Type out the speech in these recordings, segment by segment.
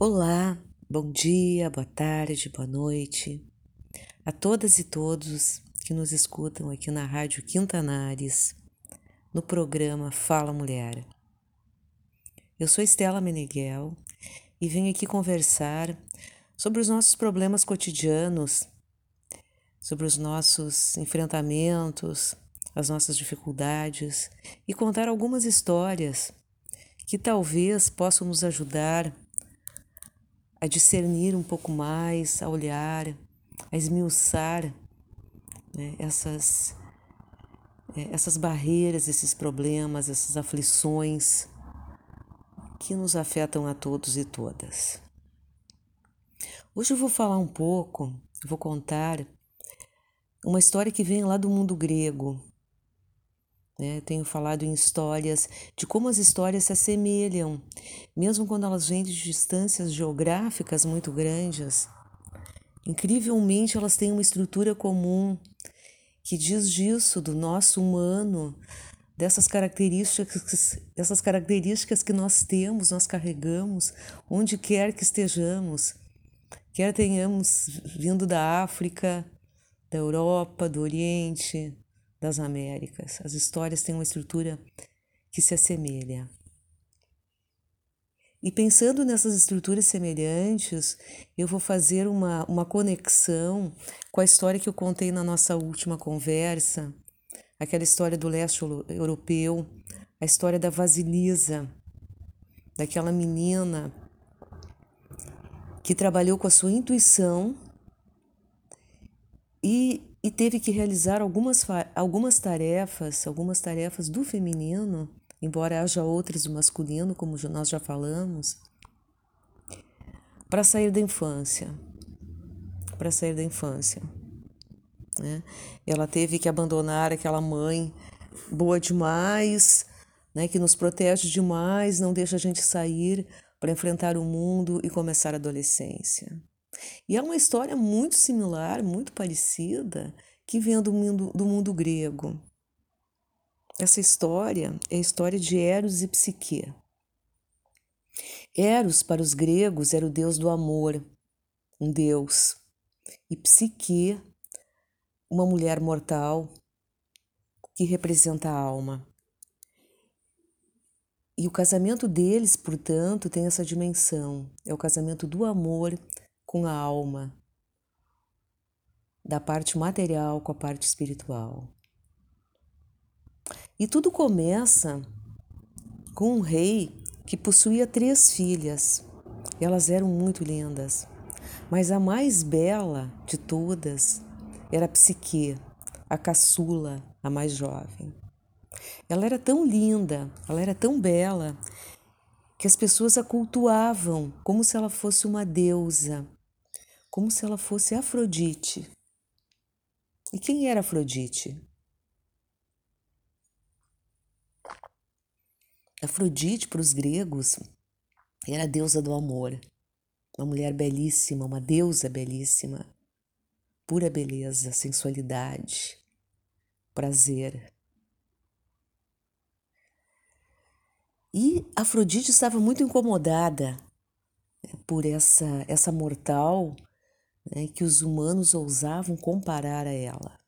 Olá, bom dia, boa tarde, boa noite a todas e todos que nos escutam aqui na Rádio Quintanares, no programa Fala Mulher. Eu sou Estela Meneghel e venho aqui conversar sobre os nossos problemas cotidianos, sobre os nossos enfrentamentos, as nossas dificuldades e contar algumas histórias que talvez possam nos ajudar a discernir um pouco mais, a olhar, a esmiuçar né, essas, é, essas barreiras, esses problemas, essas aflições que nos afetam a todos e todas. Hoje eu vou falar um pouco, vou contar uma história que vem lá do mundo grego, né? Tenho falado em histórias, de como as histórias se assemelham, mesmo quando elas vêm de distâncias geográficas muito grandes. Incrivelmente, elas têm uma estrutura comum que diz disso, do nosso humano, dessas características, dessas características que nós temos, nós carregamos, onde quer que estejamos, quer tenhamos vindo da África, da Europa, do Oriente, das Américas. As histórias têm uma estrutura que se assemelha. E pensando nessas estruturas semelhantes, eu vou fazer uma, uma conexão com a história que eu contei na nossa última conversa, aquela história do leste europeu, a história da Vasilisa, daquela menina que trabalhou com a sua intuição e e teve que realizar algumas, algumas tarefas, algumas tarefas do feminino, embora haja outras do masculino, como nós já falamos, para sair da infância. Para sair da infância. Né? Ela teve que abandonar aquela mãe boa demais, né, que nos protege demais, não deixa a gente sair para enfrentar o mundo e começar a adolescência. E é uma história muito similar, muito parecida, que vem do mundo, do mundo grego. Essa história é a história de Eros e Psique. Eros, para os gregos, era o deus do amor, um deus, e Psique, uma mulher mortal que representa a alma. E o casamento deles, portanto, tem essa dimensão: é o casamento do amor com a alma, da parte material com a parte espiritual. E tudo começa com um rei que possuía três filhas. Elas eram muito lindas, mas a mais bela de todas era Psique, a caçula, a mais jovem. Ela era tão linda, ela era tão bela, que as pessoas a cultuavam como se ela fosse uma deusa, como se ela fosse Afrodite. E quem era Afrodite? Afrodite, para os gregos, era a deusa do amor, uma mulher belíssima, uma deusa belíssima, pura beleza, sensualidade, prazer. E Afrodite estava muito incomodada né, por essa, essa mortal né, que os humanos ousavam comparar a ela.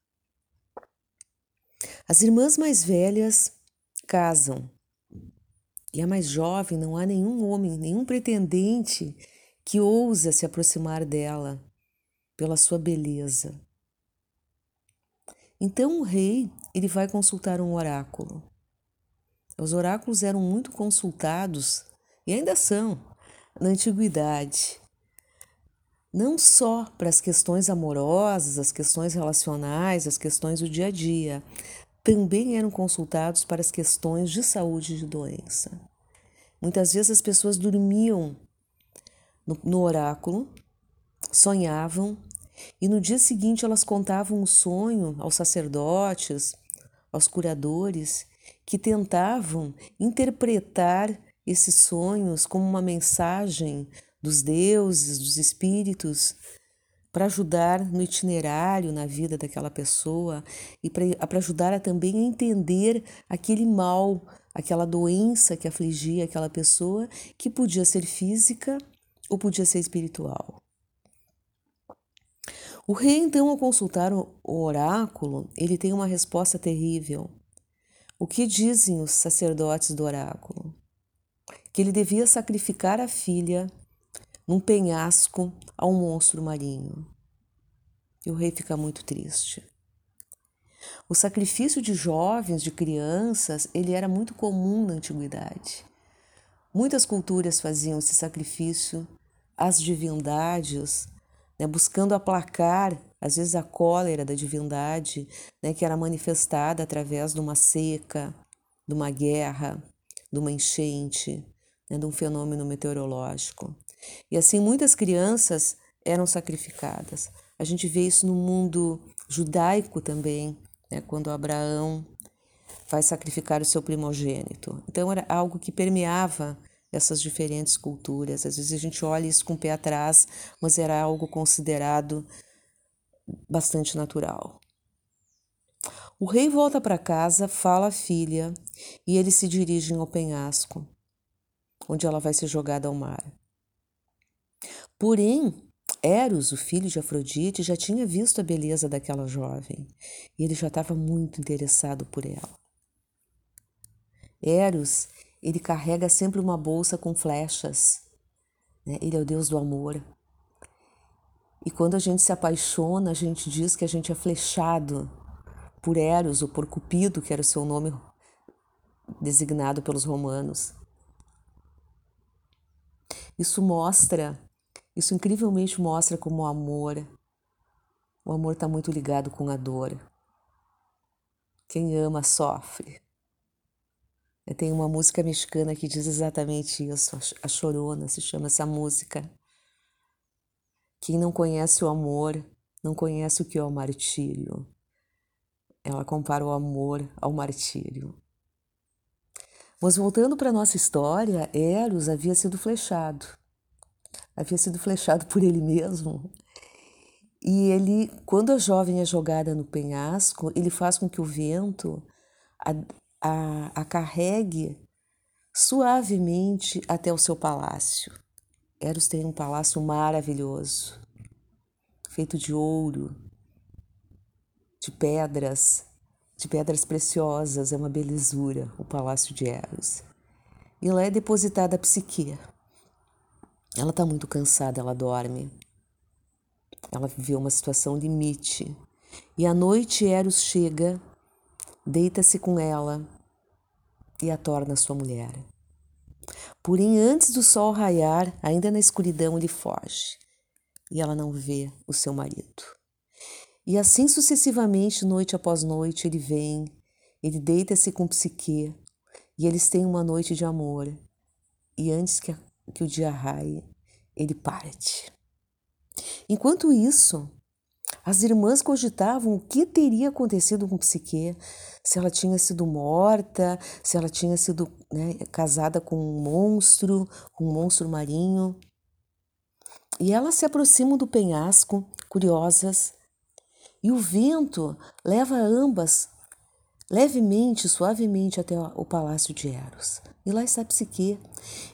As irmãs mais velhas casam e a mais jovem não há nenhum homem, nenhum pretendente que ousa se aproximar dela pela sua beleza. Então o rei ele vai consultar um oráculo. Os oráculos eram muito consultados e ainda são na antiguidade não só para as questões amorosas, as questões relacionais, as questões do dia a dia, também eram consultados para as questões de saúde e de doença. Muitas vezes as pessoas dormiam no, no oráculo, sonhavam e no dia seguinte elas contavam o sonho aos sacerdotes, aos curadores, que tentavam interpretar esses sonhos como uma mensagem dos deuses, dos espíritos, para ajudar no itinerário, na vida daquela pessoa e para ajudar a também entender aquele mal, aquela doença que afligia aquela pessoa, que podia ser física ou podia ser espiritual. O rei, então, ao consultar o oráculo, ele tem uma resposta terrível. O que dizem os sacerdotes do oráculo? Que ele devia sacrificar a filha num penhasco a um monstro marinho. E o rei fica muito triste. O sacrifício de jovens, de crianças, ele era muito comum na antiguidade. Muitas culturas faziam esse sacrifício às divindades, né, buscando aplacar, às vezes, a cólera da divindade, né, que era manifestada através de uma seca, de uma guerra, de uma enchente, né, de um fenômeno meteorológico. E assim, muitas crianças eram sacrificadas. A gente vê isso no mundo judaico também, né, quando Abraão vai sacrificar o seu primogênito. Então era algo que permeava essas diferentes culturas. Às vezes a gente olha isso com o pé atrás, mas era algo considerado bastante natural. O rei volta para casa, fala à filha e eles se dirigem ao penhasco, onde ela vai ser jogada ao mar. Porém, Eros, o filho de Afrodite, já tinha visto a beleza daquela jovem e ele já estava muito interessado por ela. Eros, ele carrega sempre uma bolsa com flechas. Né? Ele é o Deus do amor. E quando a gente se apaixona, a gente diz que a gente é flechado por Eros ou por Cupido, que era o seu nome designado pelos romanos. Isso mostra isso incrivelmente mostra como o amor, o amor está muito ligado com a dor. Quem ama sofre. Tem uma música mexicana que diz exatamente isso, a Chorona se chama essa música. Quem não conhece o amor não conhece o que é o martírio. Ela compara o amor ao martírio. Mas voltando para nossa história, Eros havia sido flechado havia sido flechado por ele mesmo. E ele, quando a jovem é jogada no penhasco, ele faz com que o vento a, a, a carregue suavemente até o seu palácio. Eros tem um palácio maravilhoso, feito de ouro, de pedras, de pedras preciosas, é uma belezura o palácio de Eros. E lá é depositada a psique, ela está muito cansada, ela dorme. Ela viveu uma situação limite. E à noite Eros chega, deita-se com ela e a torna sua mulher. Porém, antes do sol raiar, ainda na escuridão, ele foge e ela não vê o seu marido. E assim sucessivamente, noite após noite, ele vem, ele deita-se com Psique e eles têm uma noite de amor. E antes que que o dia raie, ele parte. Enquanto isso, as irmãs cogitavam o que teria acontecido com Psique, se ela tinha sido morta, se ela tinha sido né, casada com um monstro, com um monstro marinho. E elas se aproximam do penhasco, curiosas, e o vento leva ambas levemente, suavemente até o palácio de Eros. E lá está Psique.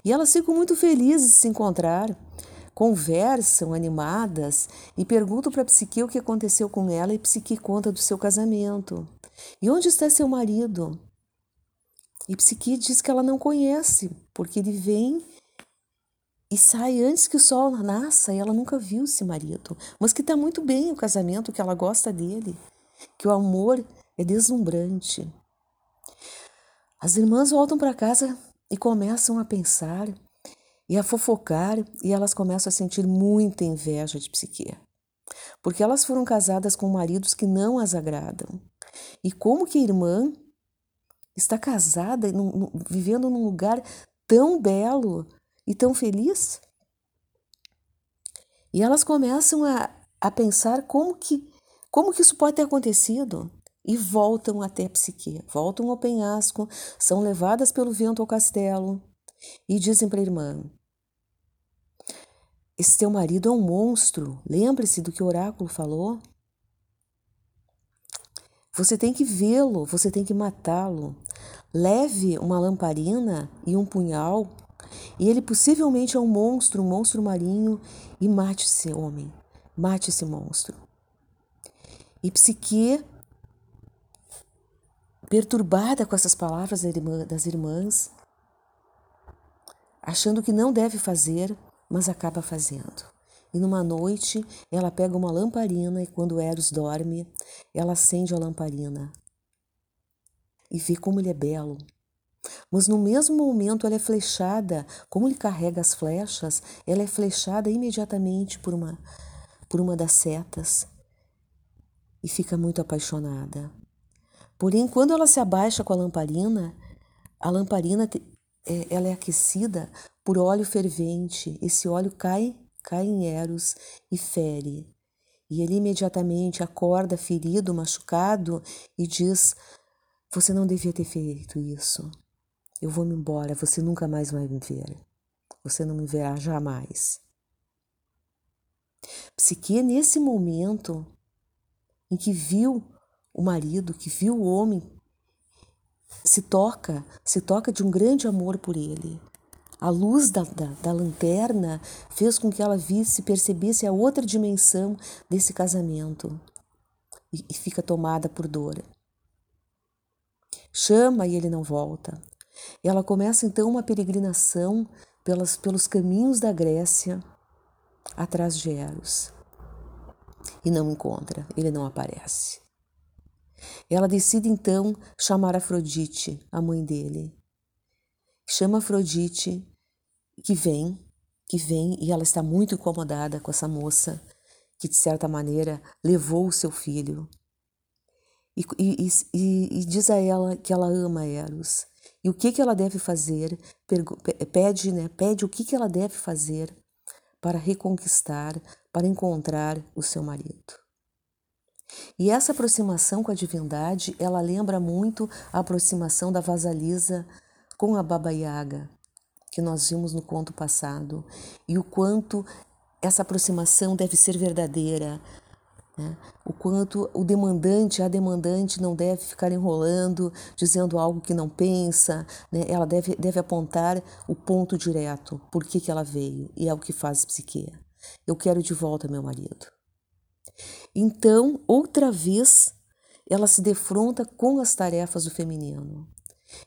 E elas ficam muito felizes de se encontrar, conversam animadas e perguntam para Psique o que aconteceu com ela e Psique conta do seu casamento. E onde está seu marido? E Psique diz que ela não conhece, porque ele vem e sai antes que o sol nasça e ela nunca viu esse marido, mas que está muito bem o casamento, que ela gosta dele, que o amor é deslumbrante. As irmãs voltam para casa e começam a pensar e a fofocar, e elas começam a sentir muita inveja de Psique, porque elas foram casadas com maridos que não as agradam. E como que a irmã está casada, vivendo num lugar tão belo e tão feliz? E elas começam a, a pensar como que, como que isso pode ter acontecido e voltam até Psique, voltam ao penhasco, são levadas pelo vento ao castelo e dizem para a irmã: Esse teu marido é um monstro, lembre-se do que o oráculo falou. Você tem que vê-lo, você tem que matá-lo. Leve uma lamparina e um punhal e ele possivelmente é um monstro, um monstro marinho, e mate esse homem, mate esse monstro. E Psique, perturbada com essas palavras das irmãs, achando que não deve fazer, mas acaba fazendo. E numa noite, ela pega uma lamparina e quando Eros dorme, ela acende a lamparina e vê como ele é belo. Mas no mesmo momento ela é flechada, como ele carrega as flechas, ela é flechada imediatamente por uma por uma das setas e fica muito apaixonada. Porém, quando ela se abaixa com a lamparina, a lamparina é, ela é aquecida por óleo fervente. Esse óleo cai, cai em Eros e fere. E ele imediatamente acorda ferido, machucado e diz: Você não devia ter feito isso. Eu vou me embora, você nunca mais vai me ver. Você não me verá jamais. Psique, nesse momento em que viu o marido, que viu o homem, se toca, se toca de um grande amor por ele. A luz da, da, da, lanterna fez com que ela visse, percebesse a outra dimensão desse casamento e, e fica tomada por dor. Chama e ele não volta. Ela começa então uma peregrinação pelas, pelos caminhos da Grécia atrás de Eros. E não encontra, ele não aparece. Ela decide então chamar Afrodite, a mãe dele. Chama Afrodite, que vem, que vem, e ela está muito incomodada com essa moça que, de certa maneira, levou o seu filho. E, e, e, e diz a ela que ela ama Eros. E o que, que ela deve fazer? Pede, né? Pede o que, que ela deve fazer para reconquistar, para encontrar o seu marido. E essa aproximação com a divindade, ela lembra muito a aproximação da Vasalisa com a Baba Yaga, que nós vimos no conto passado, e o quanto essa aproximação deve ser verdadeira, né? o quanto o demandante, a demandante não deve ficar enrolando, dizendo algo que não pensa, né? ela deve, deve apontar o ponto direto, por que, que ela veio, e é o que faz psique. Eu quero de volta meu marido. Então, outra vez, ela se defronta com as tarefas do feminino.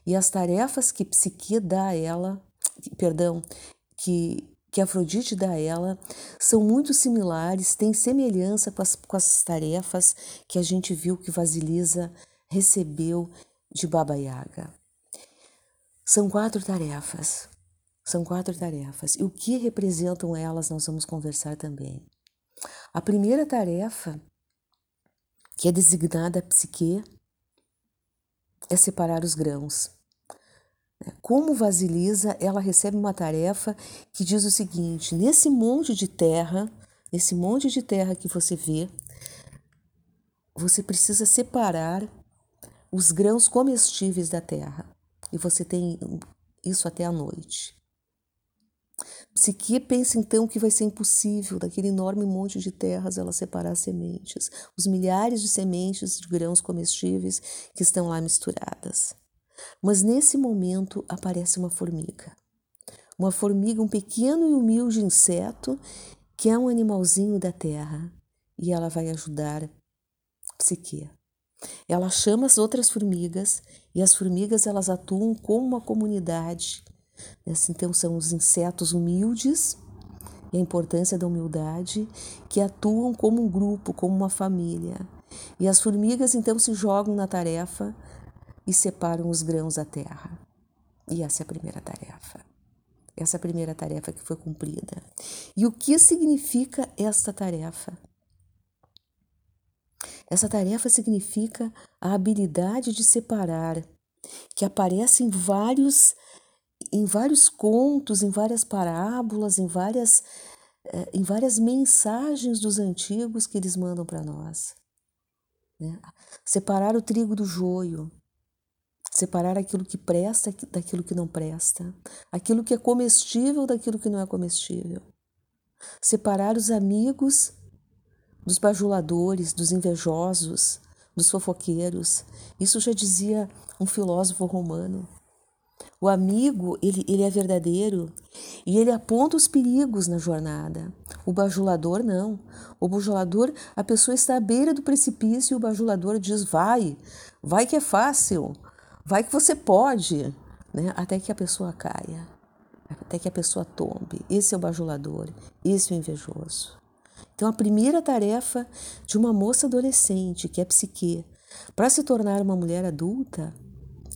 E as tarefas que Psique dá a ela, perdão, que, que Afrodite dá a ela, são muito similares, têm semelhança com as, com as tarefas que a gente viu que Vasilisa recebeu de Baba Yaga. São quatro tarefas. São quatro tarefas. E o que representam elas nós vamos conversar também. A primeira tarefa, que é designada psique, é separar os grãos. Como Vasilisa, ela recebe uma tarefa que diz o seguinte: nesse monte de terra, nesse monte de terra que você vê, você precisa separar os grãos comestíveis da terra. E você tem isso até a noite. Psique pensa então que vai ser impossível daquele enorme monte de terras ela separar sementes, os milhares de sementes de grãos comestíveis que estão lá misturadas. Mas nesse momento aparece uma formiga. Uma formiga, um pequeno e humilde inseto que é um animalzinho da terra e ela vai ajudar Psique. Ela chama as outras formigas e as formigas elas atuam como uma comunidade então, são os insetos humildes e a importância da humildade que atuam como um grupo, como uma família. E as formigas então se jogam na tarefa e separam os grãos da terra. E essa é a primeira tarefa. Essa é a primeira tarefa que foi cumprida. E o que significa esta tarefa? Essa tarefa significa a habilidade de separar, que aparece em vários em vários contos, em várias parábolas, em várias, eh, em várias mensagens dos antigos que eles mandam para nós. Né? Separar o trigo do joio, separar aquilo que presta daquilo que não presta, aquilo que é comestível daquilo que não é comestível. Separar os amigos dos bajuladores, dos invejosos, dos fofoqueiros. Isso já dizia um filósofo romano. O amigo, ele, ele é verdadeiro e ele aponta os perigos na jornada. O bajulador não. O bajulador, a pessoa está à beira do precipício e o bajulador diz: vai, vai que é fácil, vai que você pode, né? até que a pessoa caia, até que a pessoa tombe. Esse é o bajulador, esse é o invejoso. Então, a primeira tarefa de uma moça adolescente, que é psique, para se tornar uma mulher adulta,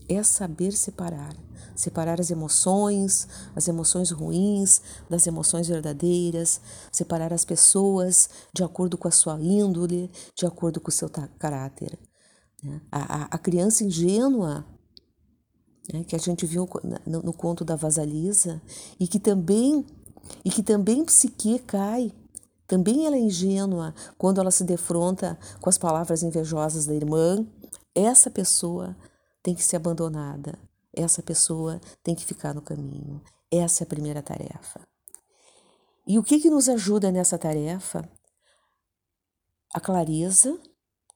é saber separar separar as emoções, as emoções ruins das emoções verdadeiras, separar as pessoas de acordo com a sua índole, de acordo com o seu caráter. Né? A, a, a criança ingênua, né, que a gente viu no, no conto da Vasalisa, e que também e que também psique cai também ela é ingênua quando ela se defronta com as palavras invejosas da irmã. Essa pessoa tem que ser abandonada essa pessoa tem que ficar no caminho. Essa é a primeira tarefa. E o que, que nos ajuda nessa tarefa? A clareza,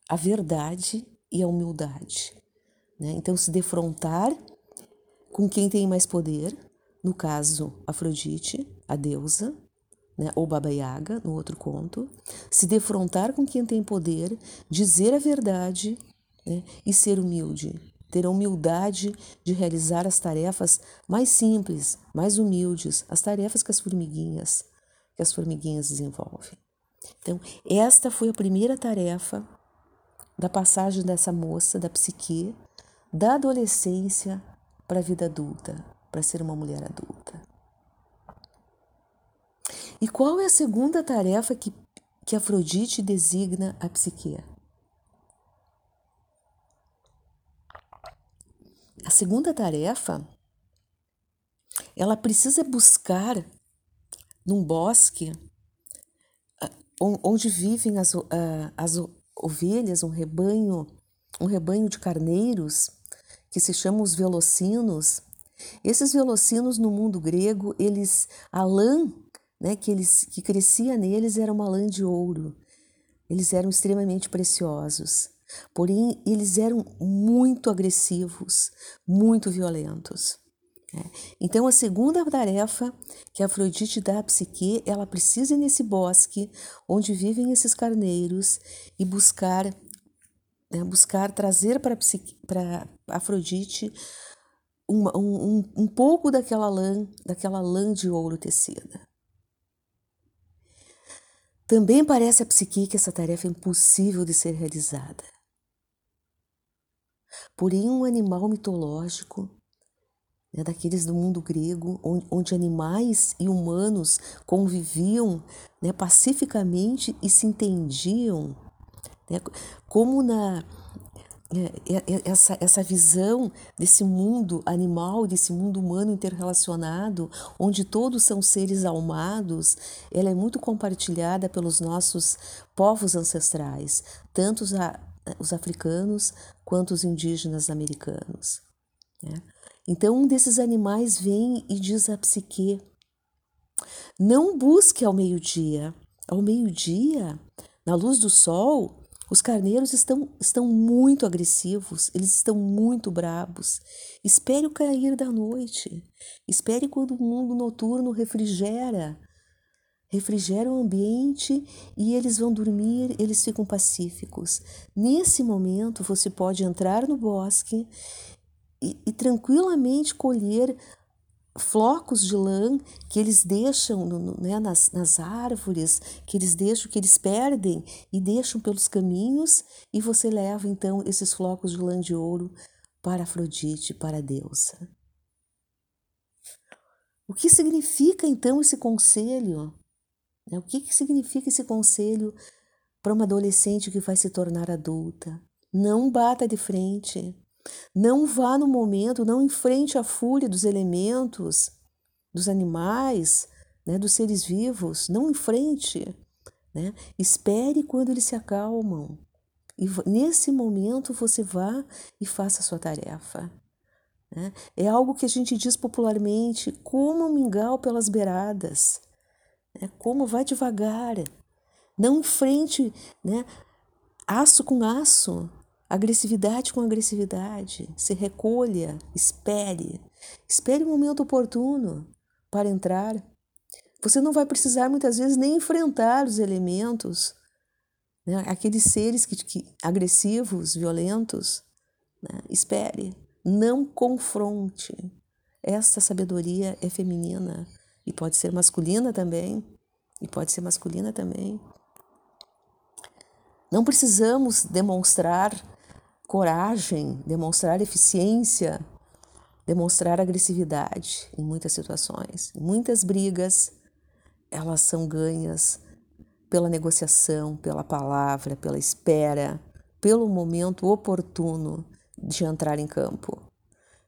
a verdade e a humildade. Né? Então, se defrontar com quem tem mais poder, no caso, Afrodite, a deusa, né? ou Baba Yaga, no outro conto, se defrontar com quem tem poder, dizer a verdade né? e ser humilde ter a humildade de realizar as tarefas mais simples, mais humildes, as tarefas que as formiguinhas, que as formiguinhas desenvolvem. Então, esta foi a primeira tarefa da passagem dessa moça, da psique, da adolescência para a vida adulta, para ser uma mulher adulta. E qual é a segunda tarefa que, que Afrodite designa a psique? A segunda tarefa, ela precisa buscar num bosque ah, onde vivem as, ah, as ovelhas, um rebanho, um rebanho de carneiros que se chamam os velocinos. Esses velocinos no mundo grego, eles a lã, né, que eles que crescia neles era uma lã de ouro. Eles eram extremamente preciosos. Porém, eles eram muito agressivos, muito violentos. Né? Então, a segunda tarefa que Afrodite dá à psique, ela precisa ir nesse bosque onde vivem esses carneiros e buscar, né, buscar trazer para Afrodite um, um, um pouco daquela lã, daquela lã de ouro tecida. Também parece a psique que essa tarefa é impossível de ser realizada. Porém, um animal mitológico, né, daqueles do mundo grego, onde, onde animais e humanos conviviam né, pacificamente e se entendiam, né, como na é, é, é, essa, essa visão desse mundo animal, desse mundo humano interrelacionado, onde todos são seres almados, ela é muito compartilhada pelos nossos povos ancestrais, tanto os, os africanos quanto os indígenas americanos. Né? Então, um desses animais vem e diz à psique: não busque ao meio-dia. Ao meio-dia, na luz do sol, os carneiros estão, estão muito agressivos, eles estão muito brabos. Espere o cair da noite. Espere quando o mundo noturno refrigera refrigera o ambiente e eles vão dormir, eles ficam pacíficos. Nesse momento, você pode entrar no bosque e, e tranquilamente colher flocos de lã que eles deixam no, né, nas, nas árvores, que eles deixam, que eles perdem e deixam pelos caminhos, e você leva então esses flocos de lã de ouro para Afrodite, para a deusa. O que significa então esse conselho? Né? O que, significa esse conselho para uma adolescente que vai se tornar adulta? Não bata de frente. Não vá no momento, não enfrente a fúria dos elementos, dos animais, né, dos seres vivos. Não enfrente. Né? Espere quando eles se acalmam. E nesse momento você vá e faça a sua tarefa. Né? É algo que a gente diz popularmente, como um mingau pelas beiradas. É como vai devagar, não enfrente né, aço com aço. agressividade com agressividade. Se recolha, espere. Espere o momento oportuno para entrar. Você não vai precisar muitas vezes nem enfrentar os elementos, né? aqueles seres que, que, agressivos, violentos. Né? Espere, não confronte. Essa sabedoria é feminina e pode ser masculina também. E pode ser masculina também. Não precisamos demonstrar coragem, demonstrar eficiência, demonstrar agressividade em muitas situações. Muitas brigas, elas são ganhas pela negociação, pela palavra, pela espera, pelo momento oportuno de entrar em campo,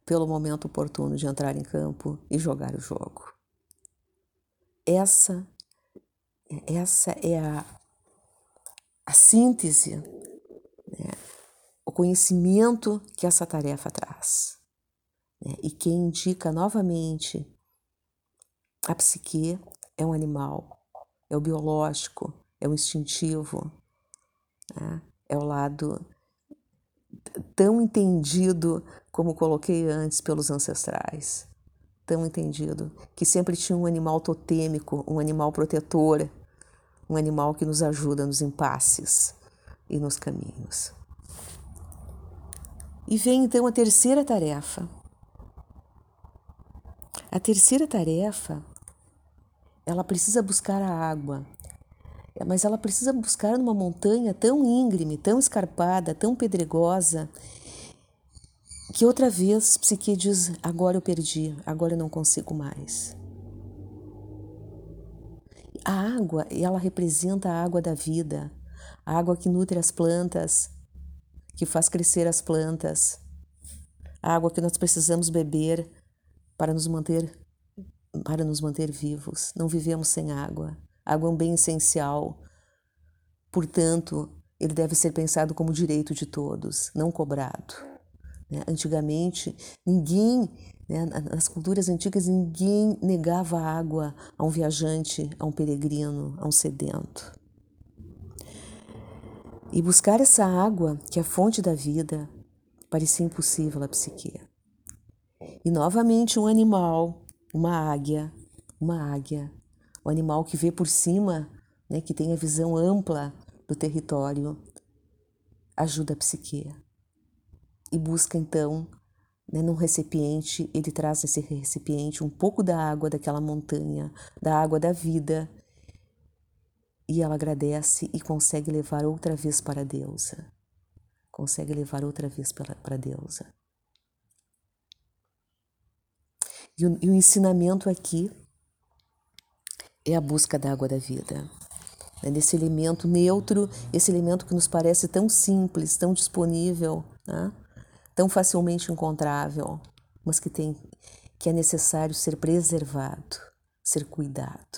pelo momento oportuno de entrar em campo e jogar o jogo. Essa essa é a, a síntese, né? o conhecimento que essa tarefa traz. Né? E quem indica novamente a psique é um animal, é o biológico, é o instintivo, né? é o lado tão entendido como coloquei antes pelos ancestrais, tão entendido, que sempre tinha um animal totêmico, um animal protetor, um animal que nos ajuda nos impasses e nos caminhos. E vem então a terceira tarefa. A terceira tarefa, ela precisa buscar a água, mas ela precisa buscar numa montanha tão íngreme, tão escarpada, tão pedregosa, que outra vez Psique diz: agora eu perdi, agora eu não consigo mais. A água, ela representa a água da vida, a água que nutre as plantas, que faz crescer as plantas, a água que nós precisamos beber para nos manter para nos manter vivos. Não vivemos sem água. água é um bem essencial. Portanto, ele deve ser pensado como direito de todos, não cobrado. Né? Antigamente, ninguém né? Nas culturas antigas, ninguém negava água a um viajante, a um peregrino, a um sedento. E buscar essa água, que é a fonte da vida, parecia impossível à psique. E novamente um animal, uma águia, uma águia, o um animal que vê por cima, né, que tem a visão ampla do território, ajuda a psique. E busca então né, num recipiente, ele traz nesse recipiente um pouco da água daquela montanha, da água da vida, e ela agradece e consegue levar outra vez para a deusa. Consegue levar outra vez para, para a deusa. E o, e o ensinamento aqui é a busca da água da vida. Né, desse elemento neutro, esse elemento que nos parece tão simples, tão disponível, né? Tão facilmente encontrável, mas que tem que é necessário ser preservado, ser cuidado.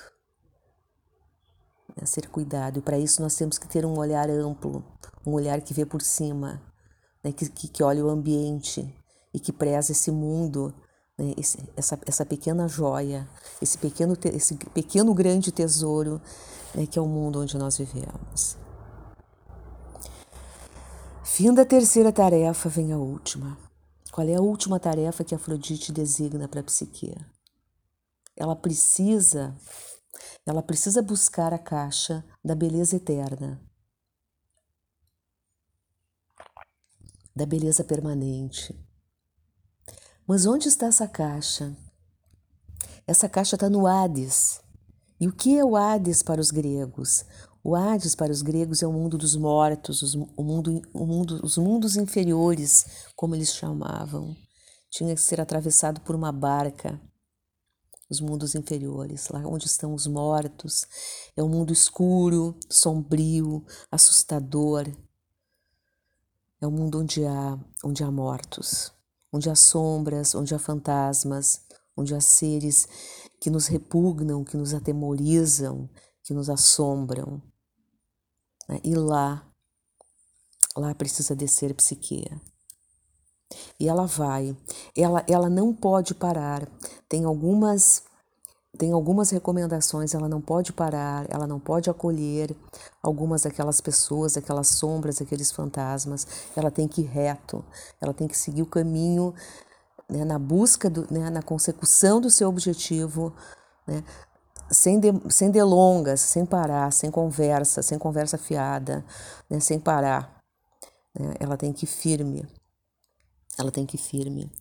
É ser cuidado, e para isso nós temos que ter um olhar amplo, um olhar que vê por cima, né, que, que, que olha o ambiente e que preza esse mundo, né, esse, essa, essa pequena joia, esse pequeno, esse pequeno grande tesouro né, que é o mundo onde nós vivemos. Fim da terceira tarefa, vem a última. Qual é a última tarefa que Afrodite designa para a psique? Ela precisa, ela precisa buscar a caixa da beleza eterna, da beleza permanente. Mas onde está essa caixa? Essa caixa está no Hades. E o que é o Hades para os gregos? O Hades para os gregos é o mundo dos mortos, os, o mundo, o mundo, os mundos inferiores, como eles chamavam. Tinha que ser atravessado por uma barca. Os mundos inferiores, lá onde estão os mortos, é um mundo escuro, sombrio, assustador. É um mundo onde há, onde há mortos, onde há sombras, onde há fantasmas, onde há seres que nos repugnam, que nos atemorizam, que nos assombram. Né? E lá, lá precisa descer psique. E ela vai, ela, ela não pode parar. Tem algumas tem algumas recomendações, ela não pode parar, ela não pode acolher algumas daquelas pessoas, aquelas sombras, aqueles fantasmas, ela tem que ir reto, ela tem que seguir o caminho né, na busca, do, né, na consecução do seu objetivo, né, sem, de, sem delongas, sem parar, sem conversa, sem conversa fiada, né, sem parar. Né, ela tem que ir firme, ela tem que ir firme.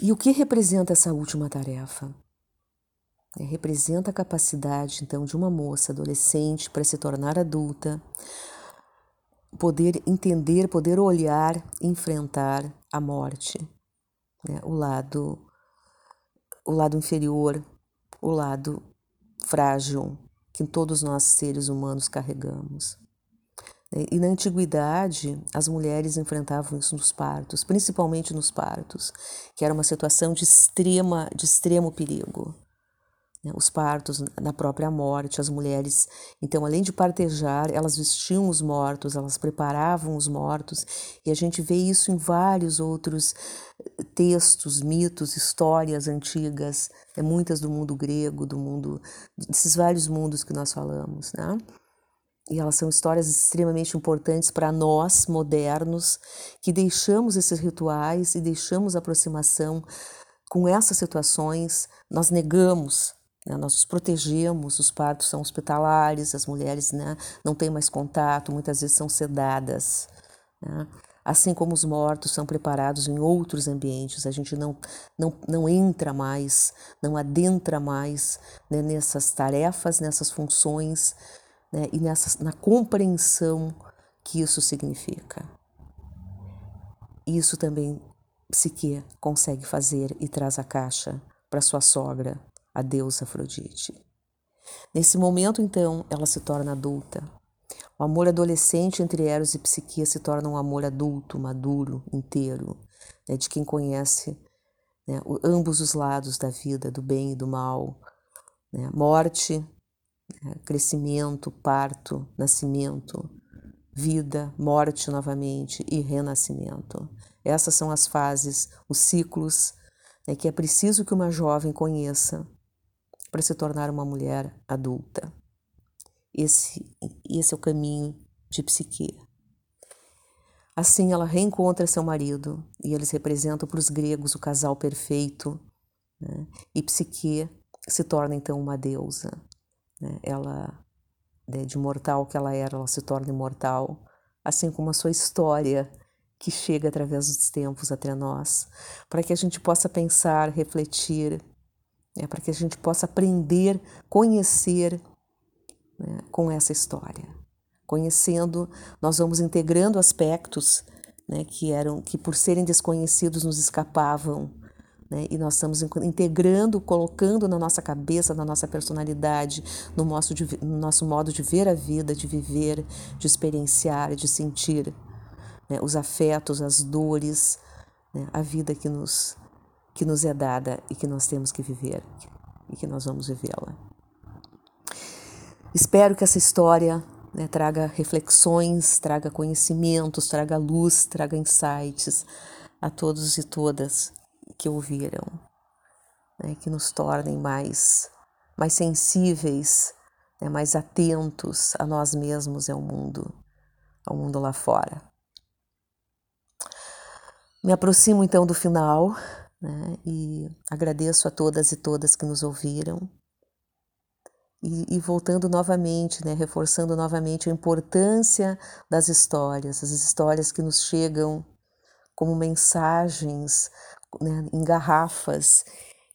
E o que representa essa última tarefa? É, representa a capacidade, então, de uma moça adolescente para se tornar adulta, poder entender, poder olhar, enfrentar a morte, né? o lado, o lado inferior, o lado frágil que todos nós seres humanos carregamos. E na antiguidade, as mulheres enfrentavam isso nos partos, principalmente nos partos, que era uma situação de extrema, de extremo perigo né, os partos, na própria morte, as mulheres, então, além de partejar, elas vestiam os mortos, elas preparavam os mortos, e a gente vê isso em vários outros eh, textos, mitos, histórias antigas, né, muitas do mundo grego, do mundo, desses vários mundos que nós falamos, né? E elas são histórias extremamente importantes para nós, modernos, que deixamos esses rituais e deixamos aproximação com essas situações, nós negamos né? Nós os protegemos, os partos são hospitalares, as mulheres né, não têm mais contato, muitas vezes são sedadas. Né? Assim como os mortos são preparados em outros ambientes, a gente não, não, não entra mais, não adentra mais né, nessas tarefas, nessas funções né, e na compreensão que isso significa. Isso também Psique consegue fazer e traz a caixa para sua sogra a deusa Afrodite. Nesse momento, então, ela se torna adulta. O amor adolescente entre Eros e Psique se torna um amor adulto, maduro, inteiro, né, de quem conhece né, ambos os lados da vida, do bem e do mal, né, morte, né, crescimento, parto, nascimento, vida, morte novamente e renascimento. Essas são as fases, os ciclos né, que é preciso que uma jovem conheça para se tornar uma mulher adulta. Esse, esse é o caminho de Psique. Assim, ela reencontra seu marido e eles representam para os gregos o casal perfeito. Né? E Psique se torna então uma deusa. Né? Ela, né, de mortal que ela era, ela se torna imortal, assim como a sua história que chega através dos tempos até nós, para que a gente possa pensar, refletir é para que a gente possa aprender, conhecer né, com essa história. Conhecendo, nós vamos integrando aspectos né, que eram que por serem desconhecidos nos escapavam, né, e nós estamos integrando, colocando na nossa cabeça, na nossa personalidade, no nosso, no nosso modo de ver a vida, de viver, de experienciar, de sentir né, os afetos, as dores, né, a vida que nos que nos é dada e que nós temos que viver e que nós vamos vivê-la. Espero que essa história né, traga reflexões, traga conhecimentos, traga luz, traga insights a todos e todas que ouviram, né, que nos tornem mais, mais sensíveis, né, mais atentos a nós mesmos e ao mundo, ao mundo lá fora. Me aproximo então do final né? E agradeço a todas e todas que nos ouviram. E, e, voltando novamente, né, reforçando novamente a importância das histórias, as histórias que nos chegam como mensagens né, em garrafas,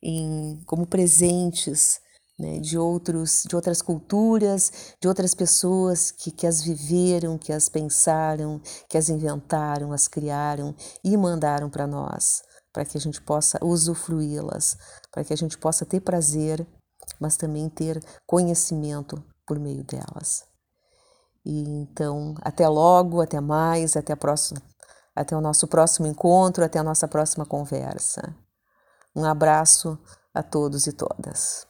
em, como presentes né, de, outros, de outras culturas, de outras pessoas que, que as viveram, que as pensaram, que as inventaram, as criaram e mandaram para nós para que a gente possa usufruí-las, para que a gente possa ter prazer, mas também ter conhecimento por meio delas. E então, até logo, até mais, até a próxima, até o nosso próximo encontro, até a nossa próxima conversa. Um abraço a todos e todas.